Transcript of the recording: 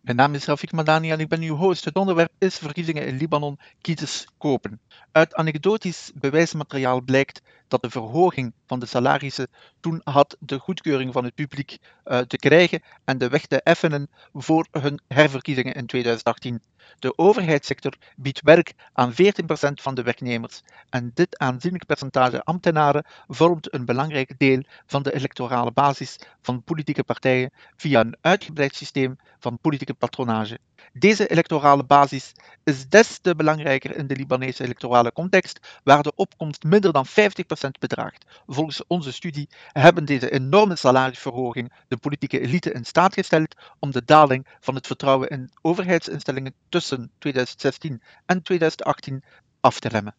Mijn naam is Rafik Madani en ik ben uw host. Het onderwerp is verkiezingen in Libanon, kiezers kopen. Uit anekdotisch bewijsmateriaal blijkt dat de verhoging van de salarissen toen had de goedkeuring van het publiek uh, te krijgen en de weg te effenen voor hun herverkiezingen in 2018. De overheidssector biedt werk aan 14% van de werknemers en dit aanzienlijk percentage ambtenaren vormt een belangrijk deel van de electorale basis van politieke partijen via een uitgebreid systeem van politieke patronage. Deze electorale basis is des te belangrijker in de Libanese electorale context, waar de opkomst minder dan 50% bedraagt. Volgens onze studie hebben deze enorme salarisverhoging de politieke elite in staat gesteld om de daling van het vertrouwen in overheidsinstellingen tussen 2016 en 2018 af te remmen.